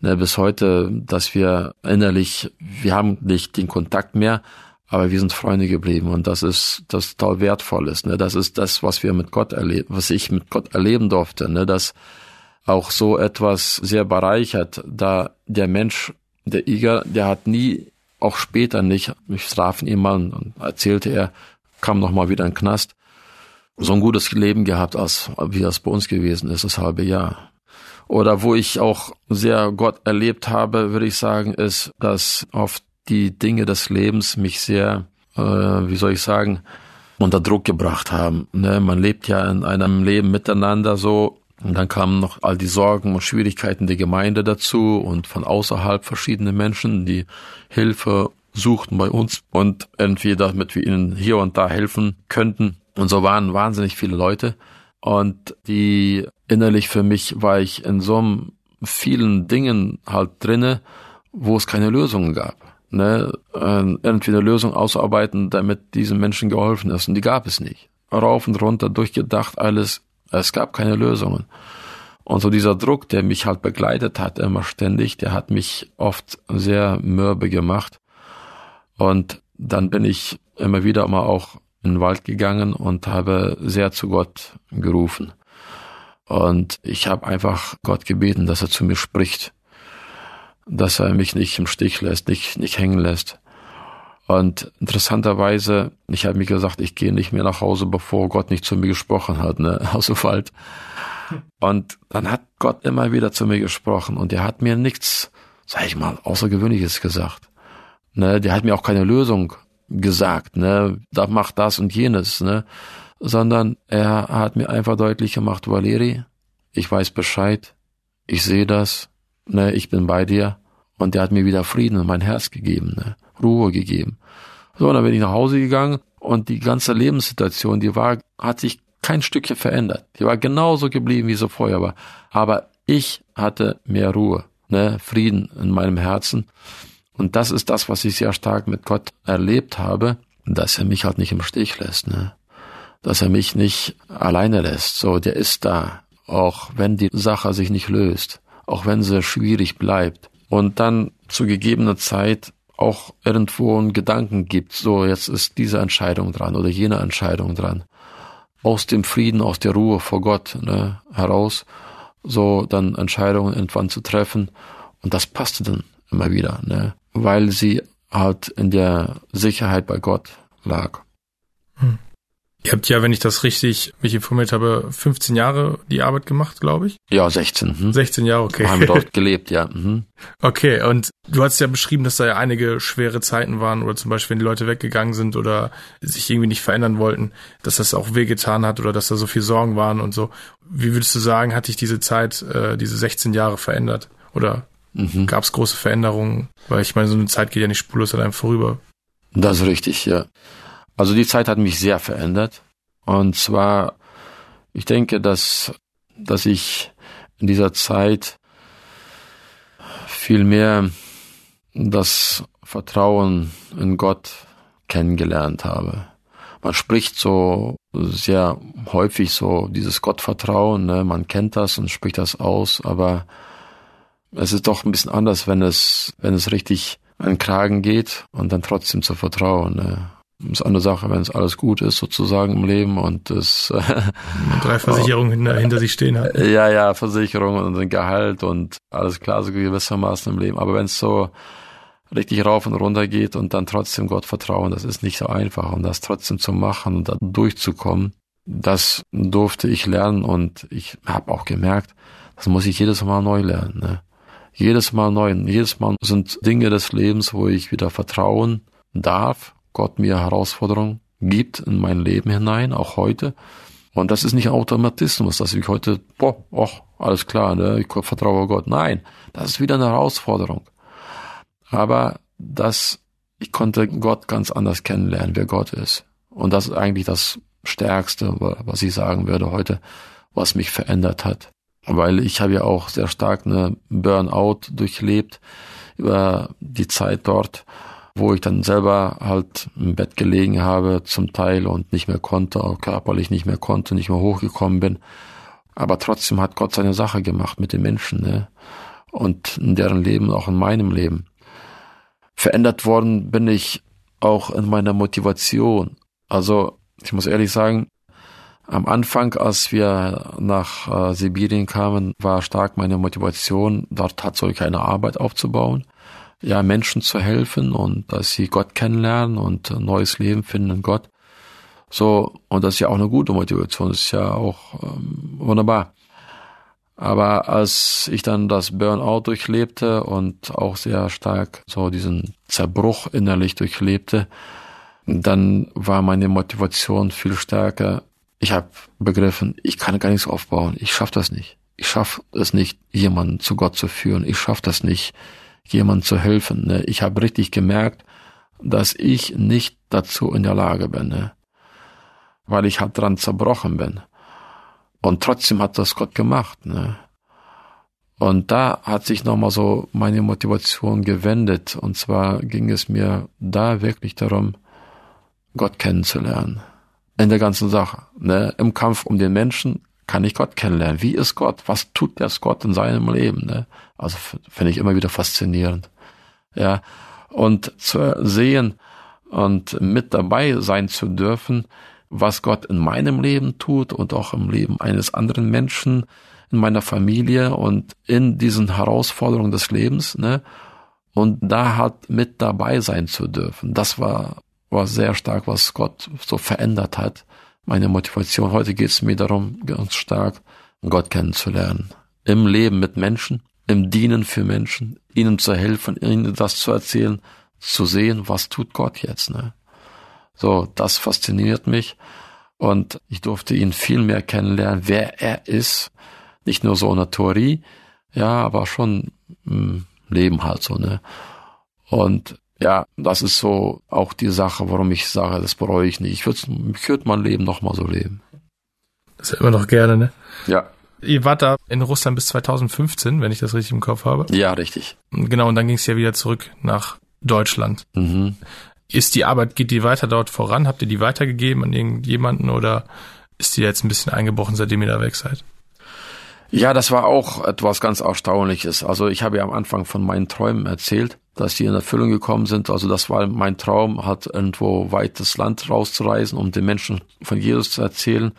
Ne, bis heute, dass wir innerlich, wir haben nicht den Kontakt mehr, aber wir sind Freunde geblieben und das ist das toll wertvolles. Ne, das ist das, was wir mit Gott erleben, was ich mit Gott erleben durfte. Ne, dass auch so etwas sehr bereichert, da der Mensch, der Iger, der hat nie, auch später nicht, mich trafen ihn mal und erzählte er, kam noch mal wieder in den Knast, so ein gutes Leben gehabt, als wie das bei uns gewesen ist, das halbe Jahr. Oder wo ich auch sehr Gott erlebt habe, würde ich sagen, ist, dass oft die Dinge des Lebens mich sehr, äh, wie soll ich sagen, unter Druck gebracht haben. Ne? Man lebt ja in einem Leben miteinander so und dann kamen noch all die Sorgen und Schwierigkeiten der Gemeinde dazu und von außerhalb verschiedene Menschen, die Hilfe suchten bei uns und irgendwie damit wir ihnen hier und da helfen könnten. Und so waren wahnsinnig viele Leute. Und die innerlich für mich war ich in so vielen Dingen halt drinne, wo es keine Lösungen gab. Ne, irgendwie eine Lösung ausarbeiten, damit diesen Menschen geholfen ist. Und die gab es nicht. Rauf und runter durchgedacht, alles es gab keine Lösungen. Und so dieser Druck, der mich halt begleitet hat, immer ständig, der hat mich oft sehr mürbe gemacht. Und dann bin ich immer wieder mal auch in den Wald gegangen und habe sehr zu Gott gerufen. Und ich habe einfach Gott gebeten, dass er zu mir spricht, dass er mich nicht im Stich lässt, nicht, nicht hängen lässt. Und interessanterweise, ich habe mir gesagt, ich gehe nicht mehr nach Hause, bevor Gott nicht zu mir gesprochen hat, ne, aus dem Wald. Und dann hat Gott immer wieder zu mir gesprochen und er hat mir nichts, sag ich mal, Außergewöhnliches gesagt. Ne, der hat mir auch keine Lösung gesagt, ne, da macht das und jenes, ne, sondern er hat mir einfach deutlich gemacht, Valeri, ich weiß Bescheid, ich sehe das, ne, ich bin bei dir und er hat mir wieder Frieden in mein Herz gegeben, ne. Ruhe gegeben. So, dann bin ich nach Hause gegangen und die ganze Lebenssituation, die war, hat sich kein Stückchen verändert. Die war genauso geblieben, wie sie vorher war. Aber ich hatte mehr Ruhe, ne, Frieden in meinem Herzen. Und das ist das, was ich sehr stark mit Gott erlebt habe, dass er mich halt nicht im Stich lässt, ne. Dass er mich nicht alleine lässt. So, der ist da. Auch wenn die Sache sich nicht löst. Auch wenn sie schwierig bleibt. Und dann zu gegebener Zeit auch irgendwo einen Gedanken gibt, so jetzt ist diese Entscheidung dran oder jene Entscheidung dran. Aus dem Frieden, aus der Ruhe vor Gott ne, heraus, so dann Entscheidungen irgendwann zu treffen. Und das passte dann immer wieder, ne, weil sie halt in der Sicherheit bei Gott lag. Hm. Ihr habt ja, wenn ich das richtig mich informiert habe, 15 Jahre die Arbeit gemacht, glaube ich. Ja, 16. Hm. 16 Jahre, okay. Haben wir dort gelebt, ja. Mhm. Okay, und du hast ja beschrieben, dass da ja einige schwere Zeiten waren oder zum Beispiel, wenn die Leute weggegangen sind oder sich irgendwie nicht verändern wollten, dass das auch wehgetan hat oder dass da so viel Sorgen waren und so. Wie würdest du sagen, hat dich diese Zeit, äh, diese 16 Jahre verändert? Oder mhm. gab es große Veränderungen? Weil ich meine, so eine Zeit geht ja nicht spurlos an einem vorüber. Das ist richtig, ja. Also die Zeit hat mich sehr verändert Und zwar, ich denke, dass, dass ich in dieser Zeit viel mehr das Vertrauen in Gott kennengelernt habe. Man spricht so sehr häufig so dieses Gottvertrauen, ne? man kennt das und spricht das aus, aber es ist doch ein bisschen anders, wenn es, wenn es richtig an Kragen geht und dann trotzdem zu vertrauen. Ne? Das ist eine Sache, wenn es alles gut ist, sozusagen im Leben und es drei Versicherungen hinter, hinter sich stehen hat. Ja, ja, Versicherungen und ein Gehalt und alles klar, so gewissermaßen im Leben. Aber wenn es so richtig rauf und runter geht und dann trotzdem Gott vertrauen, das ist nicht so einfach und das trotzdem zu machen und da durchzukommen, das durfte ich lernen und ich habe auch gemerkt, das muss ich jedes Mal neu lernen. Ne? Jedes Mal neu. Jedes Mal sind Dinge des Lebens, wo ich wieder vertrauen darf, Gott mir Herausforderungen gibt in mein Leben hinein, auch heute. Und das ist nicht Automatismus, dass ich heute, boah, ach, alles klar, ne, ich vertraue Gott. Nein, das ist wieder eine Herausforderung. Aber das, ich konnte Gott ganz anders kennenlernen, wer Gott ist. Und das ist eigentlich das Stärkste, was ich sagen würde heute, was mich verändert hat. Weil ich habe ja auch sehr stark eine Burnout durchlebt über die Zeit dort, wo ich dann selber halt im Bett gelegen habe zum Teil und nicht mehr konnte, auch körperlich nicht mehr konnte, nicht mehr hochgekommen bin. Aber trotzdem hat Gott seine Sache gemacht mit den Menschen, ne? Und in deren Leben, auch in meinem Leben. Verändert worden bin ich auch in meiner Motivation. Also ich muss ehrlich sagen, am Anfang, als wir nach äh, Sibirien kamen, war stark meine Motivation, dort tatsächlich eine Arbeit aufzubauen, ja, Menschen zu helfen und dass sie Gott kennenlernen und ein neues Leben finden in Gott. So, und das ist ja auch eine gute Motivation, das ist ja auch ähm, wunderbar. Aber als ich dann das Burnout durchlebte und auch sehr stark so diesen Zerbruch innerlich durchlebte, dann war meine Motivation viel stärker. Ich habe begriffen, ich kann gar nichts aufbauen. Ich schaffe das nicht. Ich schaffe es nicht, jemanden zu Gott zu führen. Ich schaffe das nicht, jemandem zu helfen. Ne? Ich habe richtig gemerkt, dass ich nicht dazu in der Lage bin, ne? weil ich halt dran zerbrochen bin. Und trotzdem hat das Gott gemacht. Ne? Und da hat sich nochmal so meine Motivation gewendet. Und zwar ging es mir da wirklich darum, Gott kennenzulernen. In der ganzen Sache. Ne? Im Kampf um den Menschen kann ich Gott kennenlernen. Wie ist Gott? Was tut der Gott in seinem Leben? Ne? Also finde ich immer wieder faszinierend. Ja. Und zu sehen und mit dabei sein zu dürfen, was Gott in meinem Leben tut und auch im Leben eines anderen Menschen, in meiner Familie und in diesen Herausforderungen des Lebens, ne? Und da hat mit dabei sein zu dürfen. Das war, war sehr stark, was Gott so verändert hat. Meine Motivation. Heute geht es mir darum, ganz stark Gott kennenzulernen. Im Leben mit Menschen, im Dienen für Menschen, ihnen zu helfen, ihnen das zu erzählen, zu sehen, was tut Gott jetzt, ne? So, das fasziniert mich und ich durfte ihn viel mehr kennenlernen, wer er ist. Nicht nur so eine Theorie, ja, aber schon im Leben halt so, ne? Und ja, das ist so auch die Sache, warum ich sage, das bereue ich nicht. Ich würde ich würd mein Leben nochmal so leben. Das ist ja immer noch gerne, ne? Ja. Ihr wart da in Russland bis 2015, wenn ich das richtig im Kopf habe. Ja, richtig. Genau, und dann ging es ja wieder zurück nach Deutschland. Mhm. Ist die Arbeit, geht die weiter dort voran? Habt ihr die weitergegeben an irgendjemanden oder ist die jetzt ein bisschen eingebrochen, seitdem ihr da weg seid? Ja, das war auch etwas ganz Erstaunliches. Also ich habe ja am Anfang von meinen Träumen erzählt, dass die in Erfüllung gekommen sind. Also das war mein Traum, hat irgendwo weites Land rauszureisen, um den Menschen von Jesus zu erzählen.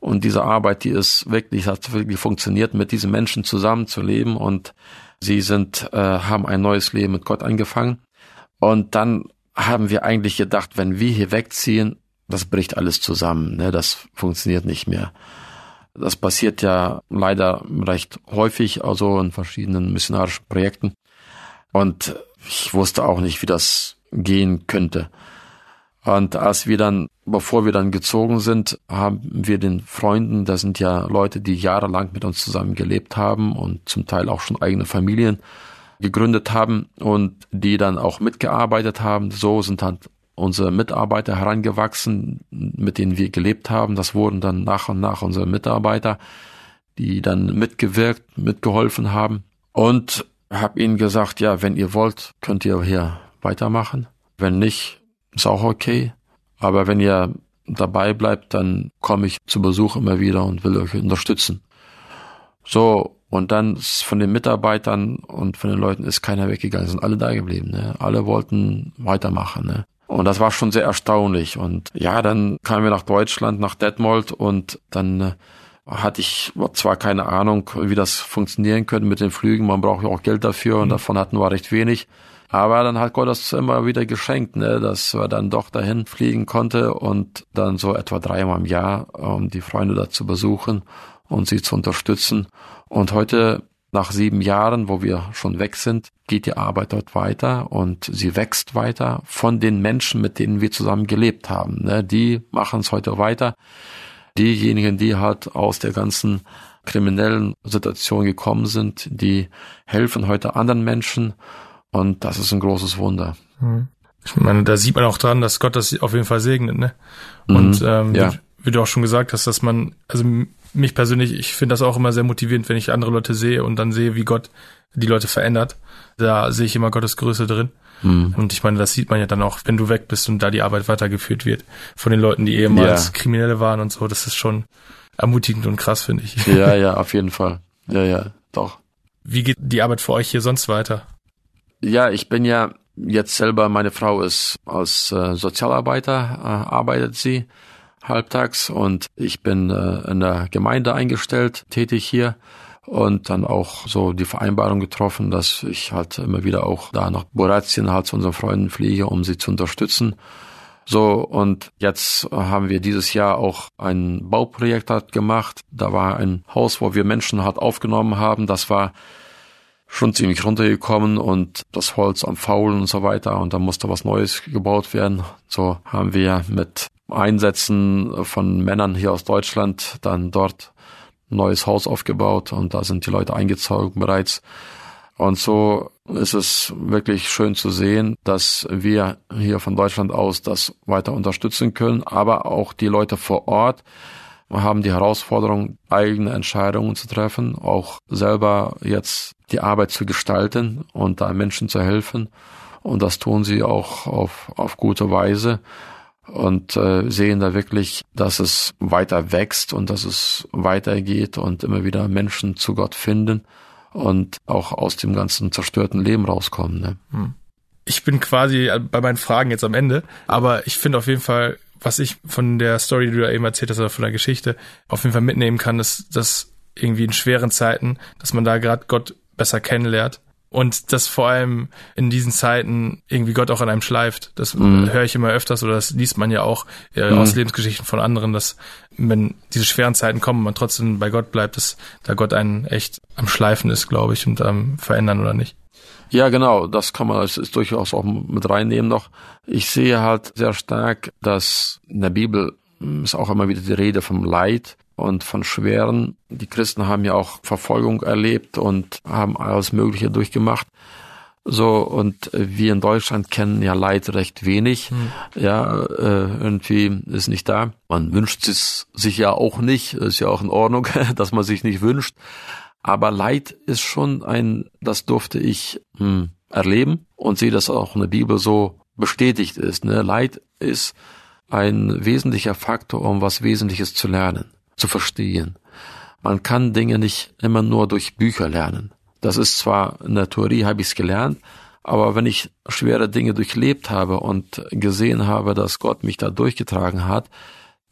Und diese Arbeit, die ist wirklich, hat wirklich funktioniert, mit diesen Menschen zusammenzuleben und sie sind, äh, haben ein neues Leben mit Gott angefangen. Und dann haben wir eigentlich gedacht, wenn wir hier wegziehen, das bricht alles zusammen, ne? das funktioniert nicht mehr. Das passiert ja leider recht häufig, also in verschiedenen missionarischen Projekten. Und ich wusste auch nicht, wie das gehen könnte. Und als wir dann, bevor wir dann gezogen sind, haben wir den Freunden, das sind ja Leute, die jahrelang mit uns zusammen gelebt haben und zum Teil auch schon eigene Familien gegründet haben und die dann auch mitgearbeitet haben. So sind halt unsere Mitarbeiter herangewachsen, mit denen wir gelebt haben. Das wurden dann nach und nach unsere Mitarbeiter, die dann mitgewirkt, mitgeholfen haben. Und habe ihnen gesagt, ja, wenn ihr wollt, könnt ihr hier weitermachen. Wenn nicht, ist auch okay. Aber wenn ihr dabei bleibt, dann komme ich zu Besuch immer wieder und will euch unterstützen. So, und dann von den Mitarbeitern und von den Leuten ist keiner weggegangen, sind alle da geblieben. Ne? Alle wollten weitermachen. Ne? Und das war schon sehr erstaunlich. Und ja, dann kamen wir nach Deutschland, nach Detmold und dann äh, hatte ich zwar keine Ahnung, wie das funktionieren könnte mit den Flügen. Man braucht ja auch Geld dafür und mhm. davon hatten wir recht wenig. Aber dann hat Gott das immer wieder geschenkt, ne, dass wir dann doch dahin fliegen konnte und dann so etwa dreimal im Jahr, um die Freunde da zu besuchen und sie zu unterstützen. Und heute, nach sieben Jahren, wo wir schon weg sind, geht die Arbeit dort weiter und sie wächst weiter von den Menschen, mit denen wir zusammen gelebt haben. Ne? Die machen es heute weiter. Diejenigen, die halt aus der ganzen kriminellen Situation gekommen sind, die helfen heute anderen Menschen und das ist ein großes Wunder. Hm. Ich meine, da sieht man auch dran, dass Gott das auf jeden Fall segnet, ne? Und mhm, ähm, ja. wie, wie, du auch schon gesagt hast, dass man, also mich persönlich, ich finde das auch immer sehr motivierend, wenn ich andere Leute sehe und dann sehe, wie Gott die Leute verändert. Da sehe ich immer Gottes Größe drin. Mhm. Und ich meine, das sieht man ja dann auch, wenn du weg bist und da die Arbeit weitergeführt wird von den Leuten, die ehemals ja. Kriminelle waren und so. Das ist schon ermutigend und krass, finde ich. Ja, ja, auf jeden Fall. Ja, ja, doch. Wie geht die Arbeit für euch hier sonst weiter? Ja, ich bin ja jetzt selber, meine Frau ist als äh, Sozialarbeiter, äh, arbeitet sie halbtags und ich bin äh, in der Gemeinde eingestellt, tätig hier und dann auch so die Vereinbarung getroffen, dass ich halt immer wieder auch da nach Boratien halt zu unseren Freunden fliege, um sie zu unterstützen. So, und jetzt haben wir dieses Jahr auch ein Bauprojekt halt gemacht. Da war ein Haus, wo wir Menschen halt aufgenommen haben. Das war schon ziemlich runtergekommen und das Holz am Faulen und so weiter und da musste was Neues gebaut werden. So haben wir mit Einsätzen von Männern hier aus Deutschland dann dort neues Haus aufgebaut und da sind die Leute eingezogen bereits. Und so ist es wirklich schön zu sehen, dass wir hier von Deutschland aus das weiter unterstützen können, aber auch die Leute vor Ort, haben die Herausforderung, eigene Entscheidungen zu treffen, auch selber jetzt die Arbeit zu gestalten und da Menschen zu helfen. Und das tun sie auch auf, auf gute Weise und äh, sehen da wirklich, dass es weiter wächst und dass es weitergeht und immer wieder Menschen zu Gott finden und auch aus dem ganzen zerstörten Leben rauskommen. Ne? Hm. Ich bin quasi bei meinen Fragen jetzt am Ende, aber ich finde auf jeden Fall was ich von der Story, die du da eben erzählt hast, oder von der Geschichte, auf jeden Fall mitnehmen kann, ist, dass irgendwie in schweren Zeiten, dass man da gerade Gott besser kennenlernt und dass vor allem in diesen Zeiten irgendwie Gott auch an einem schleift. Das mhm. höre ich immer öfters oder das liest man ja auch äh, mhm. aus Lebensgeschichten von anderen, dass wenn diese schweren Zeiten kommen, man trotzdem bei Gott bleibt, dass da Gott einen echt am Schleifen ist, glaube ich, und am Verändern oder nicht. Ja, genau, das kann man das ist durchaus auch mit reinnehmen noch. Ich sehe halt sehr stark, dass in der Bibel hm, ist auch immer wieder die Rede vom Leid und von Schweren. Die Christen haben ja auch Verfolgung erlebt und haben alles Mögliche durchgemacht. So, und wir in Deutschland kennen ja Leid recht wenig. Hm. Ja, äh, irgendwie ist nicht da. Man wünscht es sich ja auch nicht. Ist ja auch in Ordnung, dass man sich nicht wünscht. Aber Leid ist schon ein, das durfte ich hm, erleben und sehe, dass auch in der Bibel so bestätigt ist. Ne? Leid ist ein wesentlicher Faktor, um was Wesentliches zu lernen, zu verstehen. Man kann Dinge nicht immer nur durch Bücher lernen. Das ist zwar in der Theorie habe ich es gelernt, aber wenn ich schwere Dinge durchlebt habe und gesehen habe, dass Gott mich da durchgetragen hat,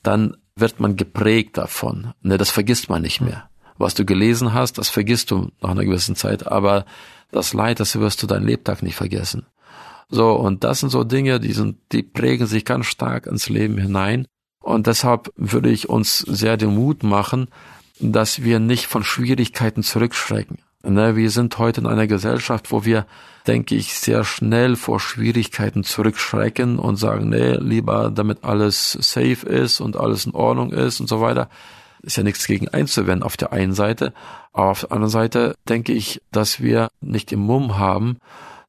dann wird man geprägt davon. Ne, das vergisst man nicht mehr was du gelesen hast, das vergisst du nach einer gewissen Zeit, aber das Leid, das wirst du dein Lebtag nicht vergessen. So, und das sind so Dinge, die sind, die prägen sich ganz stark ins Leben hinein. Und deshalb würde ich uns sehr den Mut machen, dass wir nicht von Schwierigkeiten zurückschrecken. Ne, wir sind heute in einer Gesellschaft, wo wir, denke ich, sehr schnell vor Schwierigkeiten zurückschrecken und sagen, nee, lieber damit alles safe ist und alles in Ordnung ist und so weiter ist ja nichts gegen einzuwenden auf der einen Seite, aber auf der anderen Seite denke ich, dass wir nicht im Mumm haben,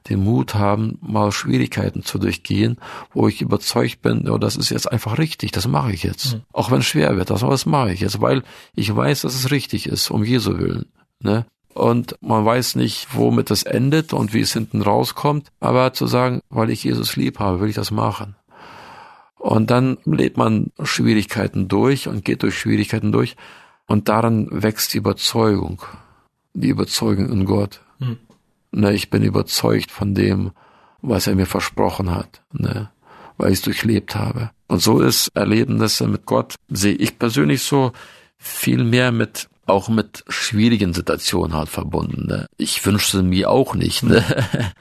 den Mut haben, mal Schwierigkeiten zu durchgehen, wo ich überzeugt bin, oh, das ist jetzt einfach richtig, das mache ich jetzt. Mhm. Auch wenn es schwer wird, das, das mache ich jetzt, weil ich weiß, dass es richtig ist, um Jesu Willen. Ne? Und man weiß nicht, womit das endet und wie es hinten rauskommt, aber zu sagen, weil ich Jesus lieb habe, will ich das machen. Und dann lebt man Schwierigkeiten durch und geht durch Schwierigkeiten durch und daran wächst die Überzeugung, die Überzeugung in Gott. Mhm. Ne, ich bin überzeugt von dem, was er mir versprochen hat, ne, weil ich es durchlebt habe. Und so ist Erlebnisse mit Gott, sehe ich persönlich so viel mehr mit auch mit schwierigen Situationen halt verbunden. Ne? Ich wünschte mir auch nicht ne?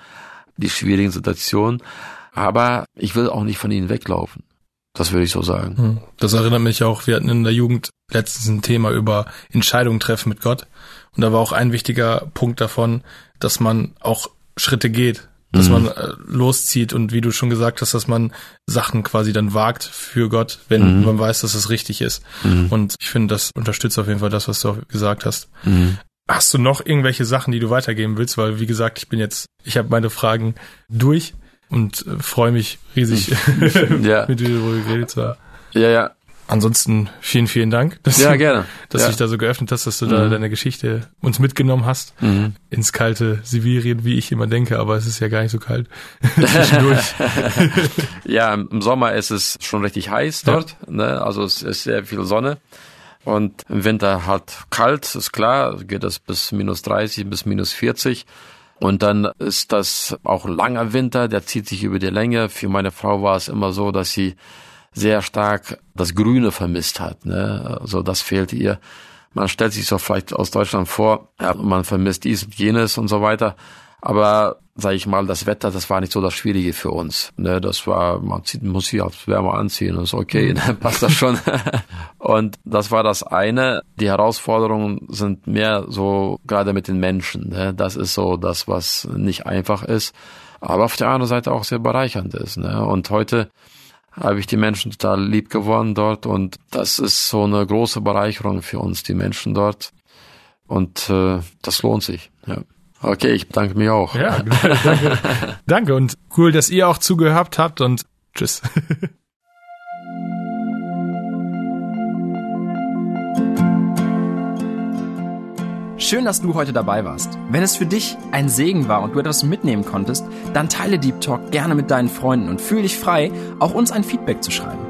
die schwierigen Situationen, aber ich will auch nicht von ihnen weglaufen. Das würde ich so sagen. Hm. Das erinnert mich auch, wir hatten in der Jugend letztens ein Thema über Entscheidungen treffen mit Gott. Und da war auch ein wichtiger Punkt davon, dass man auch Schritte geht, dass mhm. man äh, loszieht und wie du schon gesagt hast, dass man Sachen quasi dann wagt für Gott, wenn mhm. man weiß, dass es richtig ist. Mhm. Und ich finde, das unterstützt auf jeden Fall das, was du gesagt hast. Mhm. Hast du noch irgendwelche Sachen, die du weitergeben willst? Weil, wie gesagt, ich bin jetzt, ich habe meine Fragen durch und äh, freue mich riesig, ja. mit dir darüber geredet zu haben. Ja, ja. Ansonsten vielen, vielen Dank, dass, ja, gerne. dass ja. du dich da so geöffnet hast, dass du mhm. da deine Geschichte uns mitgenommen hast mhm. ins kalte Sibirien, wie ich immer denke, aber es ist ja gar nicht so kalt zwischendurch. ja, im Sommer ist es schon richtig heiß dort, ja. ne? also es ist sehr viel Sonne. Und im Winter halt kalt, ist klar, geht das bis minus 30, bis minus 40. Und dann ist das auch langer Winter, der zieht sich über die Länge. Für meine Frau war es immer so, dass sie sehr stark das Grüne vermisst hat. Ne? Also das fehlt ihr. Man stellt sich so vielleicht aus Deutschland vor, ja, man vermisst dies und jenes und so weiter. Aber sage ich mal, das Wetter, das war nicht so das Schwierige für uns. Ne, das war, man zieht, muss sich als Wärme anziehen, ist okay, dann passt das schon. und das war das eine. Die Herausforderungen sind mehr so gerade mit den Menschen. Ne? Das ist so das, was nicht einfach ist, aber auf der anderen Seite auch sehr bereichernd ist. Ne? Und heute habe ich die Menschen total lieb gewonnen dort und das ist so eine große Bereicherung für uns, die Menschen dort. Und äh, das lohnt sich. Ja. Okay, ich bedanke mich auch. Ja, danke. danke und cool, dass ihr auch zugehört habt und tschüss. Schön, dass du heute dabei warst. Wenn es für dich ein Segen war und du etwas mitnehmen konntest, dann teile Deep Talk gerne mit deinen Freunden und fühle dich frei, auch uns ein Feedback zu schreiben.